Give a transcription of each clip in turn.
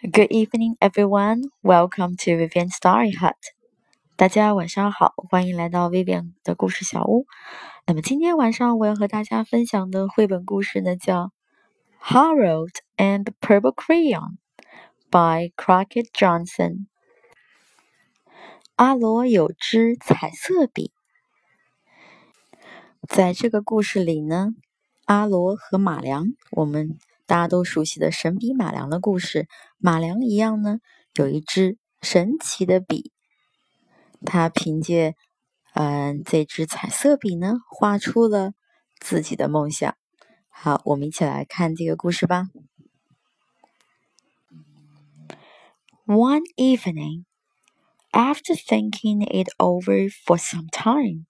Good evening, everyone. Welcome to Vivian Story Hut. 大家晚上好，欢迎来到 Vivian 的故事小屋。那么今天晚上我要和大家分享的绘本故事呢，叫《Harold and Purple Crayon》by Crockett Johnson。阿罗有支彩色笔。在这个故事里呢，阿罗和马良，我们。大家都熟悉的神笔马良的故事，马良一样呢，有一支神奇的笔，他凭借嗯这支彩色笔呢，画出了自己的梦想。好，我们一起来看这个故事吧。One evening, after thinking it over for some time,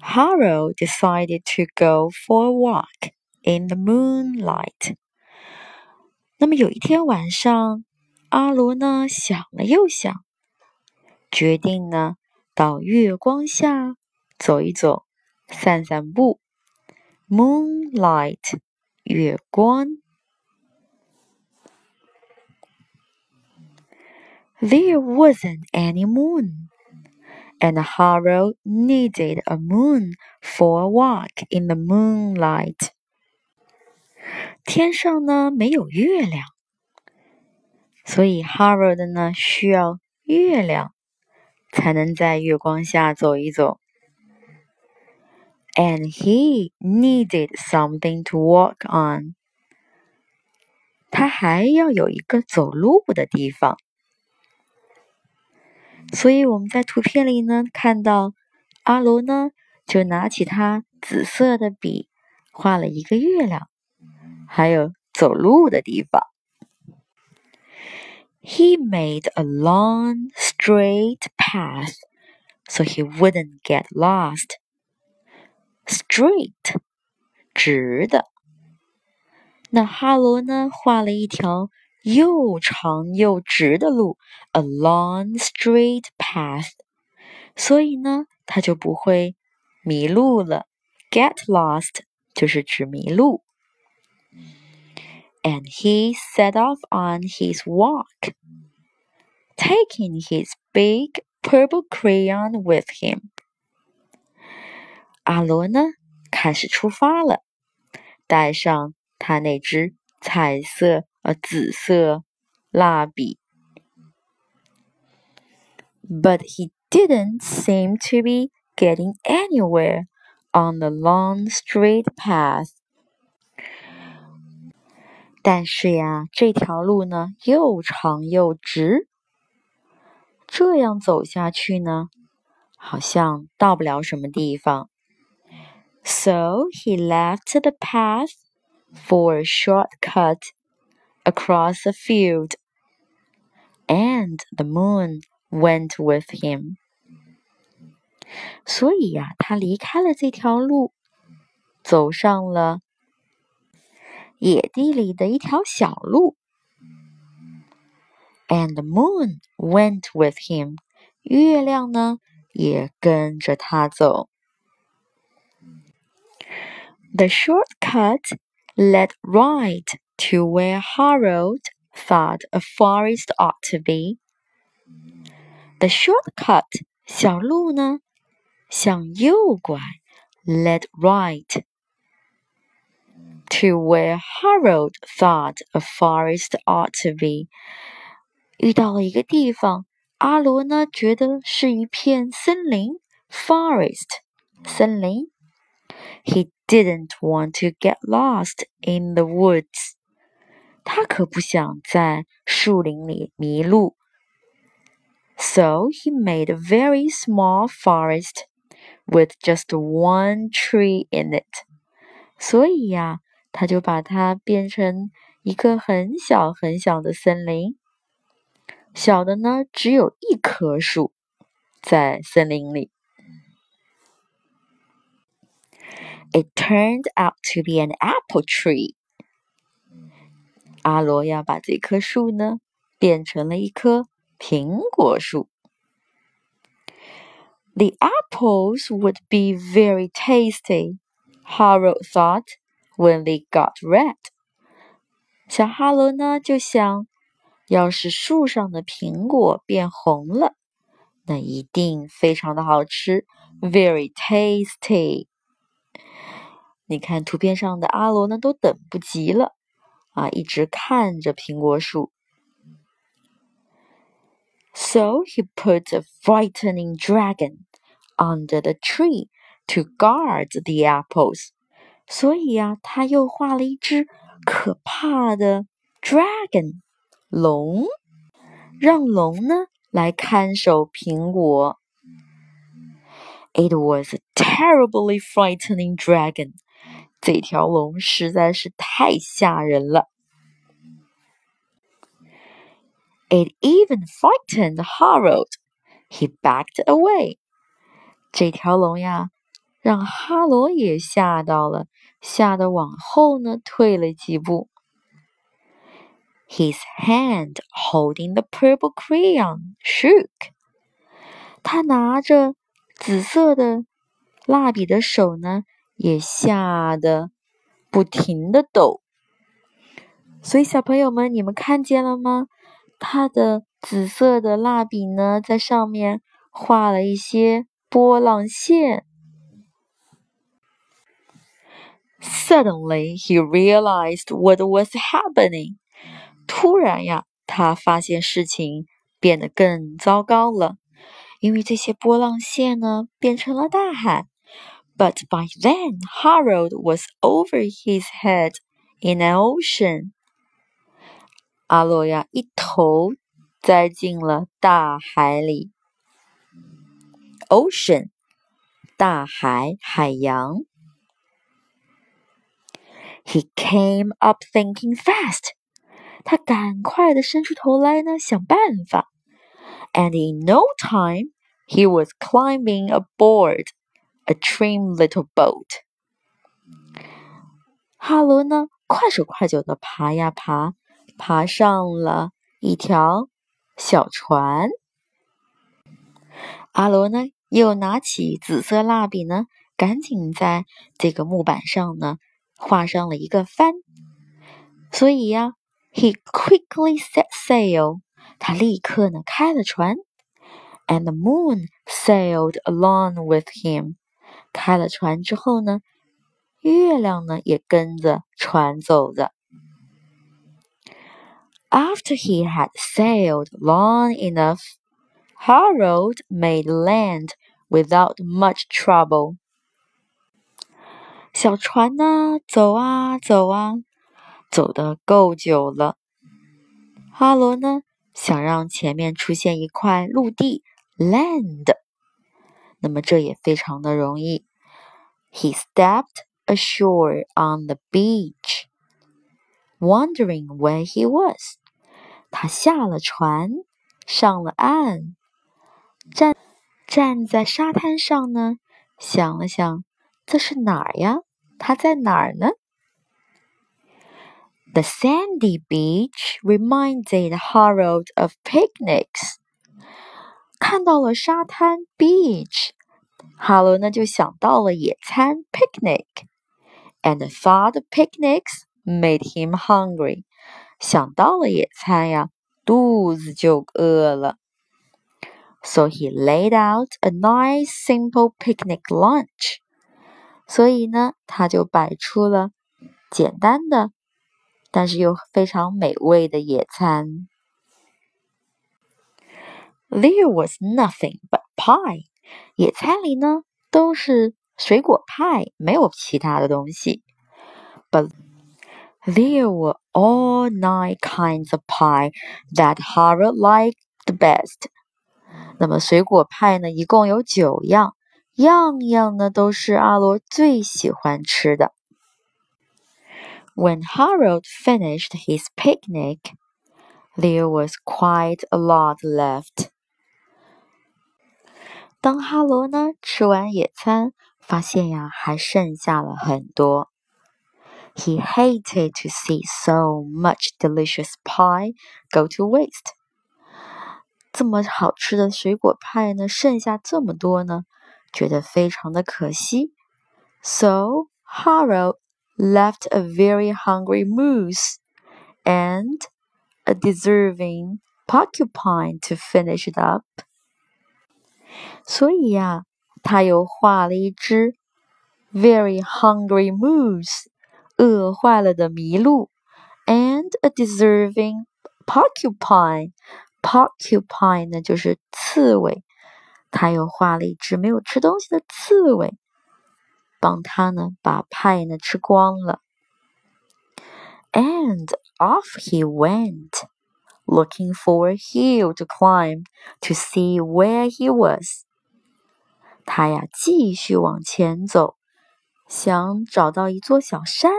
Harold decided to go for a walk. In the moonlight。那么有一天晚上，阿罗呢想了又想，决定呢到月光下走一走，散散步。Moonlight，月光。There wasn't any moon, and Harold needed a moon for a walk in the moonlight. 天上呢没有月亮，所以 Harold 呢需要月亮才能在月光下走一走。And he needed something to walk on。他还要有一个走路的地方。所以我们在图片里呢看到阿罗呢就拿起他紫色的笔画了一个月亮。还有走路的地方。He made a long, straight path so he wouldn't get lost. Straight，直的。那哈罗呢，画了一条又长又直的路，a long, straight path。所以呢，他就不会迷路了。Get lost 就是指迷路。 and he set off on his walk, taking his big purple crayon with him. 阿罗呢，开始出发了，带上他那支彩色呃紫色蜡笔。But he didn't seem to be getting anywhere on the long straight path. 但是呀，这条路呢又长又直，这样走下去呢，好像到不了什么地方。So he left the path for a shortcut across the field, and the moon went with him. 所以呀，他离开了这条路，走上了。 野地里的一条小路。And the moon went with him，月亮呢也跟着他走。The shortcut led right to where Harold thought a forest ought to be. The shortcut 小路呢向右拐，led right to where Harold thought a forest ought to be。遇到了一个地方，阿罗呢觉得是一片森林 （forest） 森林。He didn't want to get lost in the woods。他可不想在树林里迷路。So he made a very small forest with just one tree in it。所以呀， 他就把它变成一个很小很小的森林，小的呢只有一棵树在森林里。It turned out to be an apple tree。阿罗要把这棵树呢变成了一棵苹果树。The apples would be very tasty, Harold thought when they got red. 小哈罗呢就想，要是树上的苹果变红了，那一定非常的好吃，very tasty。你看图片上的阿罗呢，都等不及了啊，一直看着苹果树。So he put a frightening dragon under the tree to guard the apples. 所以呀，他又画了一只可怕的 dragon 龙，让龙呢来看守苹果。It was a terribly frightening dragon. 这条龙实在是太吓人了。It even frightened Harold. He backed away. 这条龙呀，让哈罗也吓到了， 吓得往后呢退了几步。His hand holding the purple crayon shook. 他拿着紫色的蜡笔的手呢？也吓得不停的抖，所以小朋友们，你们看见了吗？他的紫色的蜡笔呢，在上面画了一些波浪线。Suddenly, he realized what was happening. 突然呀，他发现事情变得更糟糕了，因为这些波浪线呢，变成了大海。But by then Harold was over his head in an ocean. 阿洛呀，一头栽进了大海里。Ocean，大海、海洋。 He came up thinking fast. 他赶快的伸出头来呢，想办法。And in no time, he was climbing aboard a trim little boat。哈罗呢，快手快脚的爬呀爬，爬上了一条小船。阿罗呢，又拿起紫色蜡笔呢，赶紧在这个木板上呢 画上了一个帆。所以呀，he quickly set sail，他立刻呢开了船，and the moon sailed along with him。开了船之后呢，月亮呢也跟着船走着。After he had sailed long enough, Harold made land without much trouble. 小船呢，走啊走啊，走得够久了。哈罗呢，想让前面出现一块陆地 （land）。那么这也非常的容易。He stepped ashore on the beach, wondering where he was. 他下了船，上了岸，站站在沙滩上呢，想了想，这是哪儿呀？他在哪儿呢？The sandy beach reminded Harold of picnics. 看到了沙滩 beach，哈罗呢就想到了野餐 picnic，and thought picnics made him hungry。想到了野餐呀，肚子就饿了。So he laid out a nice simple picnic lunch。 所以呢，他就摆出了简单的，但是又非常美味的野餐。There was nothing but pie。野餐里呢都是水果派，没有其他的东西。But there were all nine kinds of pie that Harold liked the best。那么水果派呢，一共有九样，样样呢都是阿罗最喜欢吃的。When Harold finished his picnic, there was quite a lot left. 当哈罗呢吃完野餐，发现呀还剩下了很多。He hated to see so much delicious pie go to waste。这么好吃的水果派呢，剩下这么多呢， 觉得非常的可惜。So Harold left a very hungry moose and a deserving porcupine to finish it up。所以呀，他又画了一只 very hungry moose，饿坏了的麋鹿，and a deserving porcupine。porcupine 呢就是刺猬， 他又画了一只没有吃东西的刺猬，帮他呢把派呢吃光了。And off he went, looking for a hill to climb to see where he was. 他呀继续往前走，想找到一座小山。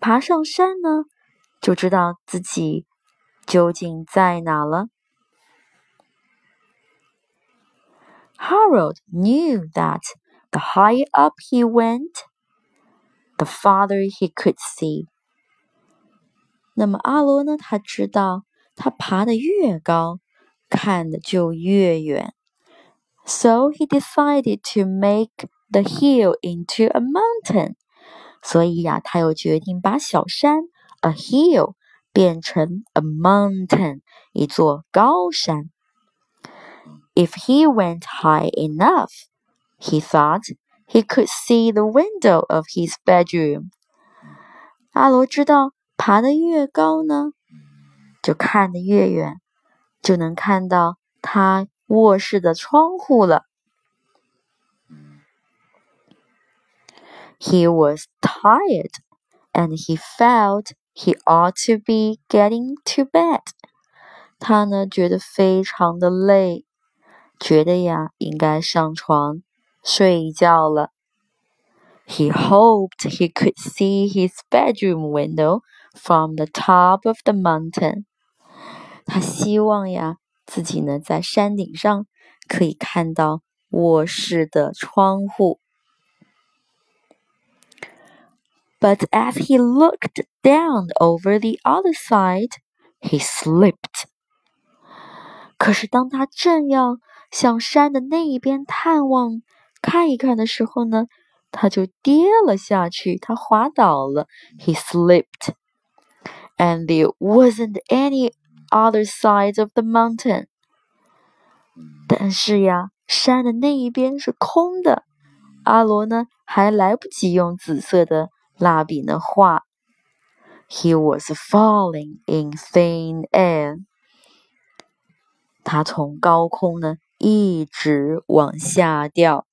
爬上山呢，就知道自己究竟在哪了。Harold knew that the higher up he went, the farther he could see. 那么阿罗呢？他知道，他爬得越高，看的就越远。So he decided to make the hill into a mountain. 所以呀，他又决定把小山 a hill 变成 a mountain 一座高山。 If he went high enough, he thought he could see the window of his bedroom. 阿罗知道。爬得越高呢，就看得越远，就能看到他卧室的窗户了。He was tired, and he felt he ought to be getting to bed. 他呢觉得非常的累， 觉得呀应该上床睡觉了。He hoped he could see his bedroom window from the top of the mountain。他希望呀，自己呢在山顶上可以看到卧室的窗户。But as he looked down over the other side, he slipped. 可是当他正要 向山的那一边探望看一看的时候呢，他就跌了下去，他滑倒了。He slipped and there wasn't any other side of the mountain. 但是呀，山的那一边是空的。阿罗呢，还来不及用紫色的蜡笔呢画。He was falling in thin air. 他从高空呢 一直往下掉。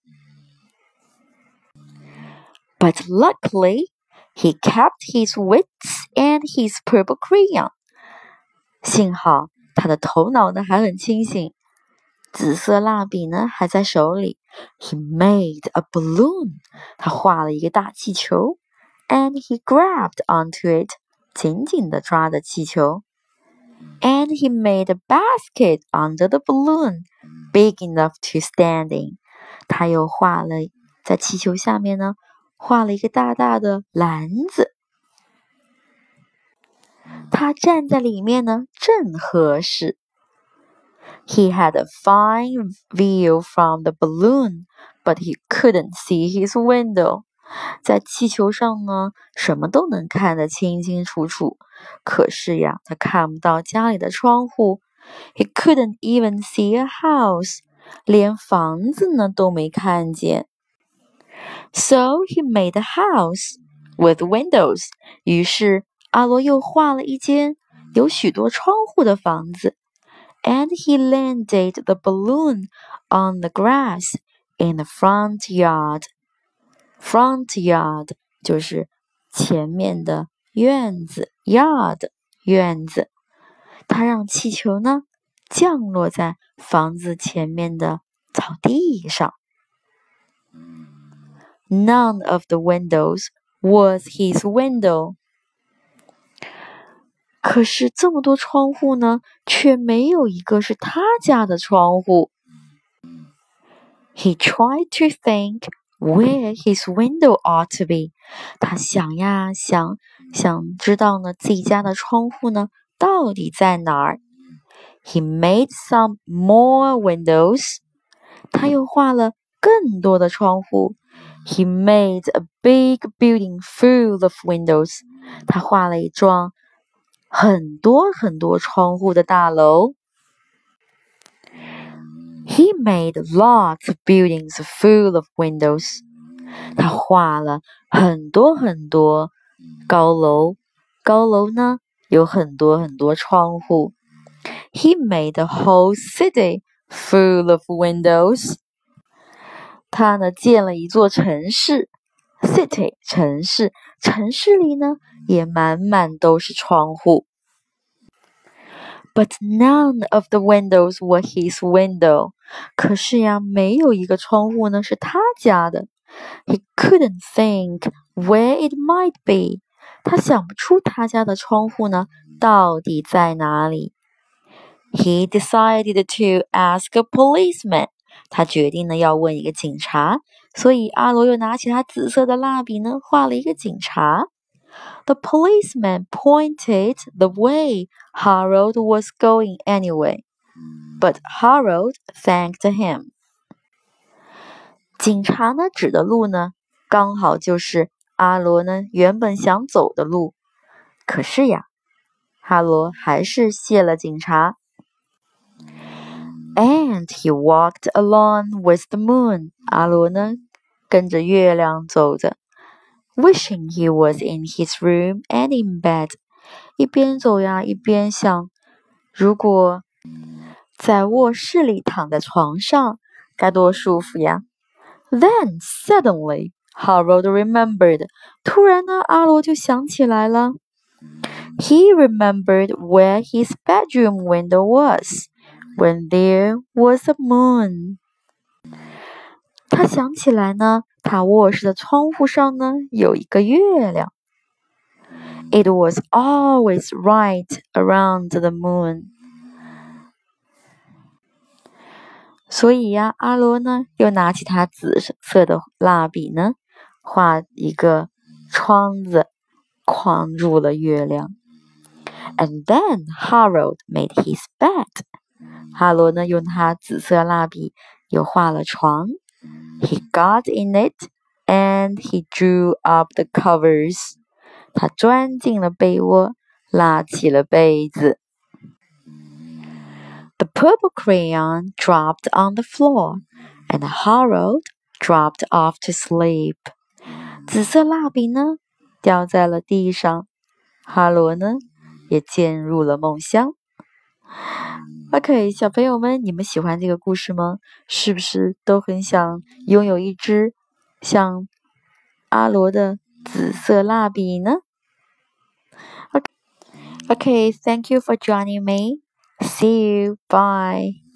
But luckily, he kept his wits and his purple crayon. 幸好他的头脑呢还很清醒，紫色蜡笔呢还在手里。He made a balloon. 他画了一个大气球，and he grabbed onto it. 紧紧地抓着气球。 And he made a basket under the balloon, big enough to stand in. 他又画了在气球下面呢。画了一个大大的篮子，他站在里面呢，正合适。He had a fine view from the balloon, but he couldn't see his window. 在气球上呢，什么都能看得清清楚楚，可是呀，他看不到家里的窗户。He couldn't even see a house，连房子呢都没看见。So he made a house with windows. 于是阿罗又画了一间有许多窗户的房子。And he landed the balloon on the grass in the front yard. Front yard 就是前面的院子，yard 院子。他让气球呢降落在房子前面的草地上。None of the windows was his window. 可是这么多窗户呢，却没有一个是他家的窗户。He tried to think where his window ought to be. 他想呀想，想知道呢自己家的窗户呢到底在哪儿。He made some more windows. 他又画了更多的窗户。he made a big building full of windows. 他画了一幢 很多很多窗户的大楼。 He made lots of buildings full of windows. 他画了很多很多高楼，高楼呢有很多很多窗户。He made the whole city full of windows. 他呢建了一座城市，city 城市，城市里呢也满满都是窗户。 But none of the windows were his window. 可是呀，没有一个窗户呢是他家的。He couldn't think where it might be. 他想不出他家的窗户呢到底在哪里。He decided to ask a policeman. 他决定呢要问一个警察，所以阿罗又拿起他紫色的蜡笔呢画了一个警察。 The policeman pointed the way Harold was going anyway, but Harold thanked him. 警察呢指的路呢，刚好就是阿罗呢原本想走的路。可是呀，哈罗还是谢了警察。And he walked along with the moon. 阿罗呢跟着月亮走着 ，wishing he was in his room and in bed. 一边走呀一边想，如果在卧室里躺在床上，该多舒服呀！Then suddenly, Harold remembered. 突然呢，阿罗就想起来了。He remembered where his bedroom window was when there was a moon. 他想起来呢， 他卧室的窗户上呢有一个月亮。It was always right around the moon. 所以呀，阿罗呢又拿起他紫色的蜡笔呢，画一个窗子，框住了月亮。And then Harold made his bed。哈罗呢用他紫色蜡笔又画了床。He got in it and he drew up the covers。他钻进了被窝，拉起了被子。The purple crayon dropped on the floor, and Harold dropped off to sleep. 紫色蜡笔呢，掉在了地上，哈罗呢，也渐入了梦乡。 OK，小朋友们，你们喜欢这个故事吗？是不是都很想拥有一支像阿罗的紫色蜡笔呢？OK，OK，Thank you for joining me. See you. Bye.